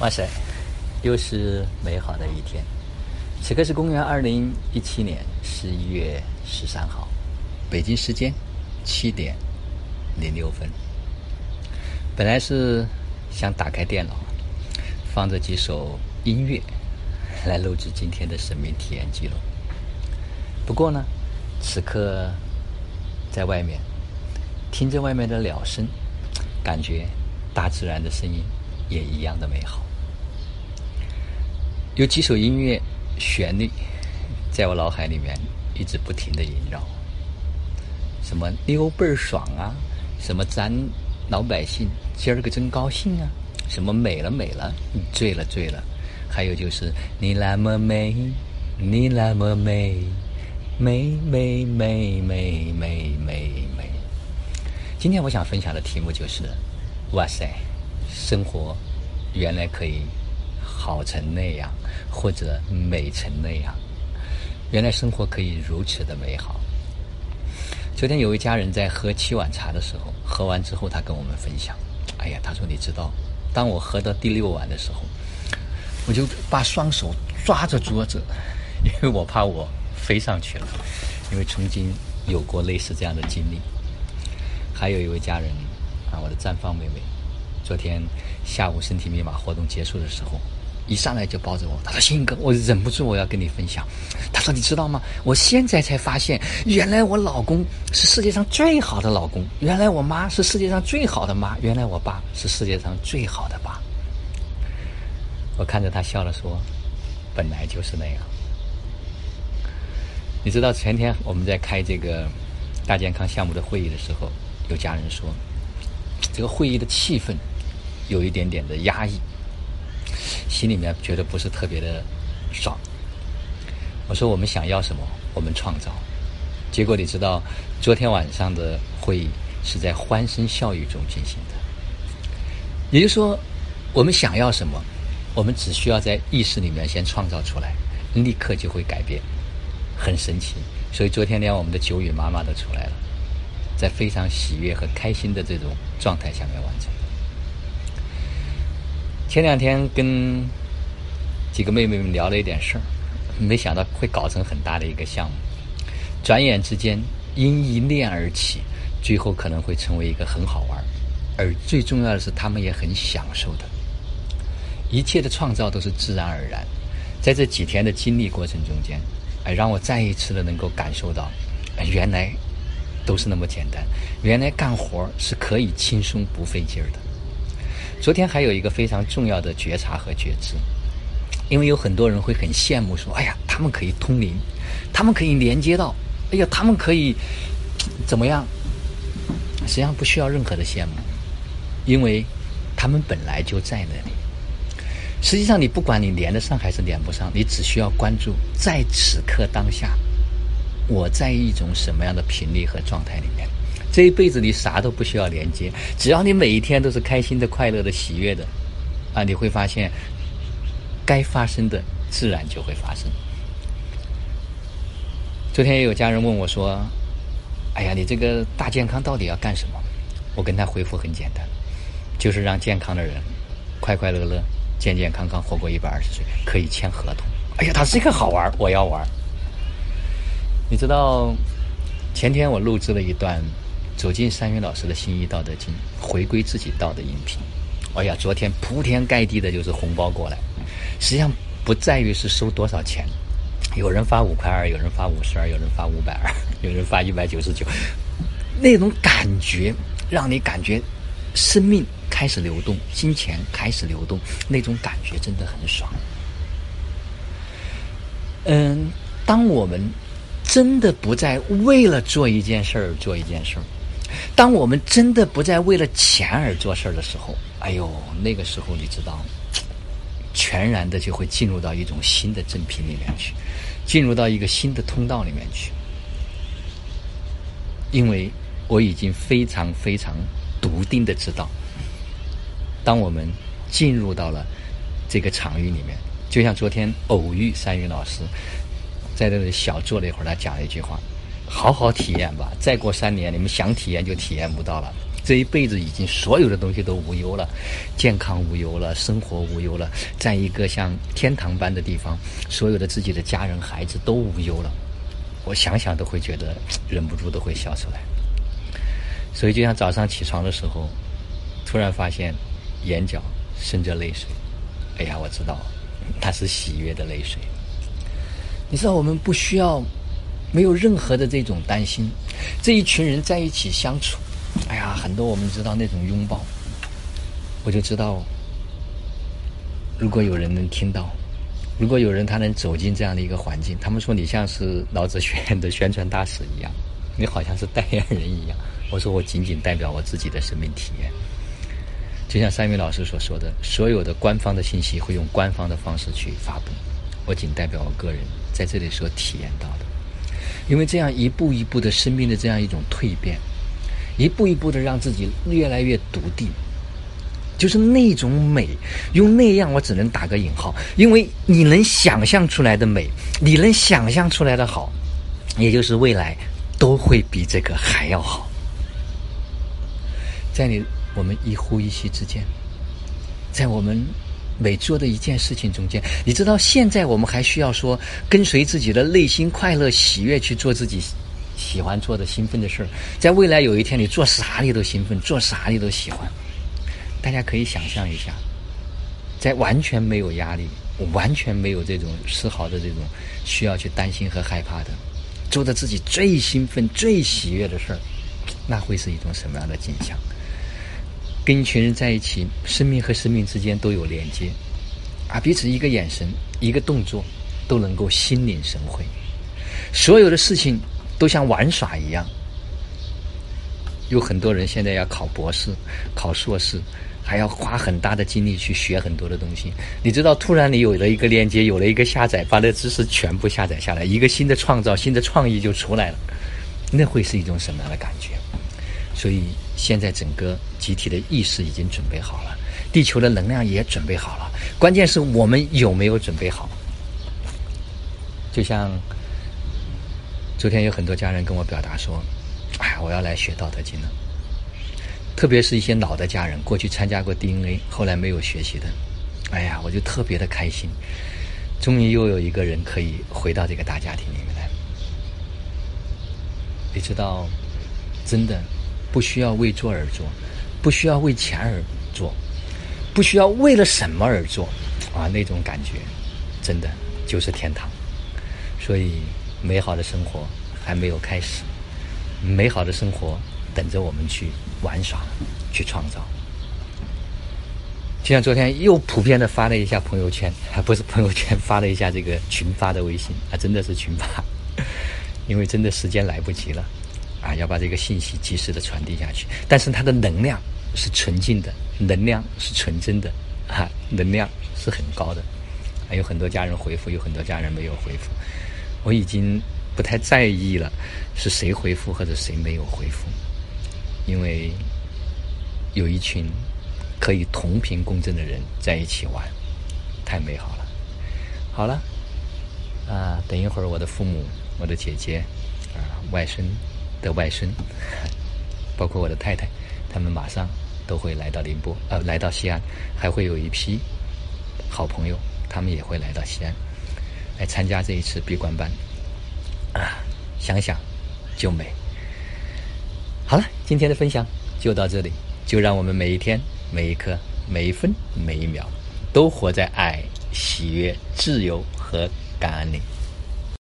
哇塞，又是美好的一天。此刻是公元二零一七年十一月十三号，北京时间七点零六分。本来是想打开电脑，放着几首音乐来录制今天的生命体验记录。不过呢，此刻在外面听着外面的鸟声，感觉大自然的声音也一样的美好。有几首音乐旋律在我脑海里面一直不停的萦绕，什么溜倍儿爽啊，什么咱老百姓今儿个真高兴啊，什么美了美了，醉了醉了，还有就是你那么美，你那么美，美美美美美美美。今天我想分享的题目就是，哇塞，生活原来可以。好成那样，或者美成那样，原来生活可以如此的美好。昨天有一家人在喝七碗茶的时候，喝完之后，他跟我们分享：“哎呀，他说你知道，当我喝到第六碗的时候，我就把双手抓着桌子，因为我怕我飞上去了，因为曾经有过类似这样的经历。”还有一位家人啊，我的绽放妹妹，昨天下午身体密码活动结束的时候。一上来就抱着我，他说：“鑫哥，我忍不住我要跟你分享。”他说：“你知道吗？我现在才发现，原来我老公是世界上最好的老公，原来我妈是世界上最好的妈，原来我爸是世界上最好的爸。”我看着他笑了，说：“本来就是那样。”你知道前天我们在开这个大健康项目的会议的时候，有家人说，这个会议的气氛有一点点的压抑。心里面觉得不是特别的爽。我说我们想要什么，我们创造。结果你知道，昨天晚上的会议是在欢声笑语中进行的。也就是说，我们想要什么，我们只需要在意识里面先创造出来，立刻就会改变，很神奇。所以昨天连我们的九宇妈妈都出来了，在非常喜悦和开心的这种状态下面完成。前两天跟几个妹妹们聊了一点事儿，没想到会搞成很大的一个项目。转眼之间，因一念而起，最后可能会成为一个很好玩，而最重要的是，他们也很享受的。一切的创造都是自然而然。在这几天的经历过程中间，哎，让我再一次的能够感受到，原来都是那么简单，原来干活是可以轻松不费劲儿的。昨天还有一个非常重要的觉察和觉知，因为有很多人会很羡慕说：“哎呀，他们可以通灵，他们可以连接到，哎呀，他们可以怎么样？”实际上不需要任何的羡慕，因为他们本来就在那里。实际上，你不管你连得上还是连不上，你只需要关注在此刻当下，我在一种什么样的频率和状态里面。这一辈子你啥都不需要连接，只要你每一天都是开心的、快乐的、喜悦的，啊，你会发现，该发生的自然就会发生。昨天也有家人问我说：“哎呀，你这个大健康到底要干什么？”我跟他回复很简单，就是让健康的人快快乐乐、健健康康活过一百二十岁，可以签合同。哎呀，他这个好玩，我要玩。你知道，前天我录制了一段。走进三云老师的《新一道德经》，回归自己道的音频。哎呀，昨天铺天盖地的就是红包过来，实际上不在于是收多少钱，有人发五块二，有人发五十二，有人发五百二，有人发一百九十九，那种感觉让你感觉生命开始流动，金钱开始流动，那种感觉真的很爽。嗯，当我们真的不再为了做一件事儿做一件事儿。当我们真的不再为了钱而做事儿的时候，哎呦，那个时候你知道，全然的就会进入到一种新的正品里面去，进入到一个新的通道里面去。因为我已经非常非常笃定的知道，当我们进入到了这个场域里面，就像昨天偶遇三云老师，在这里小坐了一会儿，他讲了一句话。好好体验吧，再过三年，你们想体验就体验不到了。这一辈子已经所有的东西都无忧了，健康无忧了，生活无忧了，在一个像天堂般的地方，所有的自己的家人孩子都无忧了。我想想都会觉得忍不住都会笑出来。所以就像早上起床的时候，突然发现眼角渗着泪水，哎呀，我知道，那是喜悦的泪水。你知道我们不需要没有任何的这种担心，这一群人在一起相处。哎呀，很多我们知道那种拥抱，我就知道，如果有人能听到，如果有人他能走进这样的一个环境，他们说你像是老子学院的宣传大使一样，你好像是代言人一样。我说我仅仅代表我自己的生命体验，就像三明老师所说的，所有的官方的信息会用官方的方式去发布，我仅代表我个人在这里所体验到的，因为这样一步一步的生命的这样一种蜕变。一步一步的让自己越来越笃定，就是那种美，用那样我只能打个引号，因为你能想象出来的美，你能想象出来的好，也就是未来都会比这个还要好。在你我们一呼一吸之间，在我们每做的一件事情中间，你知道现在我们还需要说跟随自己的内心快乐喜悦去做自己。喜欢做的兴奋的事儿，在未来有一天，你做啥你都兴奋，做啥你都喜欢。大家可以想象一下，在完全没有压力、完全没有这种丝毫的这种需要去担心和害怕的，做的自己最兴奋、最喜悦的事儿，那会是一种什么样的景象？跟一群人在一起，生命和生命之间都有连接，啊，彼此一个眼神、一个动作，都能够心领神会，所有的事情。都像玩耍一样，有很多人现在要考博士、考硕士，还要花很大的精力去学很多的东西。你知道，突然你有了一个链接，有了一个下载，把那知识全部下载下来，一个新的创造、新的创意就出来了。那会是一种什么样的感觉？所以，现在整个集体的意识已经准备好了，地球的能量也准备好了，关键是我们有没有准备好？就像。昨天有很多家人跟我表达说：“哎，我要来学《道德经》了。”特别是一些老的家人，过去参加过 DNA，后来没有学习的，哎呀，我就特别的开心。终于又有一个人可以回到这个大家庭里面来。你知道，真的不需要为做而做，不需要为钱而做，不需要为了什么而做，啊，那种感觉真的就是天堂。所以。美好的生活还没有开始，美好的生活等着我们去玩耍、去创造。就像昨天又普遍的发了一下朋友圈，还 不是朋友圈，发了一下这个群发的微信，啊，真的是群发，因为真的时间来不及了，啊，要把这个信息及时的传递下去。但是它的能量是纯净的，能量是纯真的，啊，能量是很高的。还有很多家人回复，有很多家人没有回复。我已经不太在意了，是谁回复或者谁没有回复，因为有一群可以同频共振的人在一起玩，太美好了。好了，啊，等一会儿我的父母、我的姐姐、啊外孙的外孙，包括我的太太，他们马上都会来到宁波，呃，来到西安，还会有一批好朋友，他们也会来到西安。来参加这一次闭关班，啊，想想就美。好了，今天的分享就到这里，就让我们每一天、每一刻、每一分、每一秒，都活在爱、喜悦、自由和感恩里。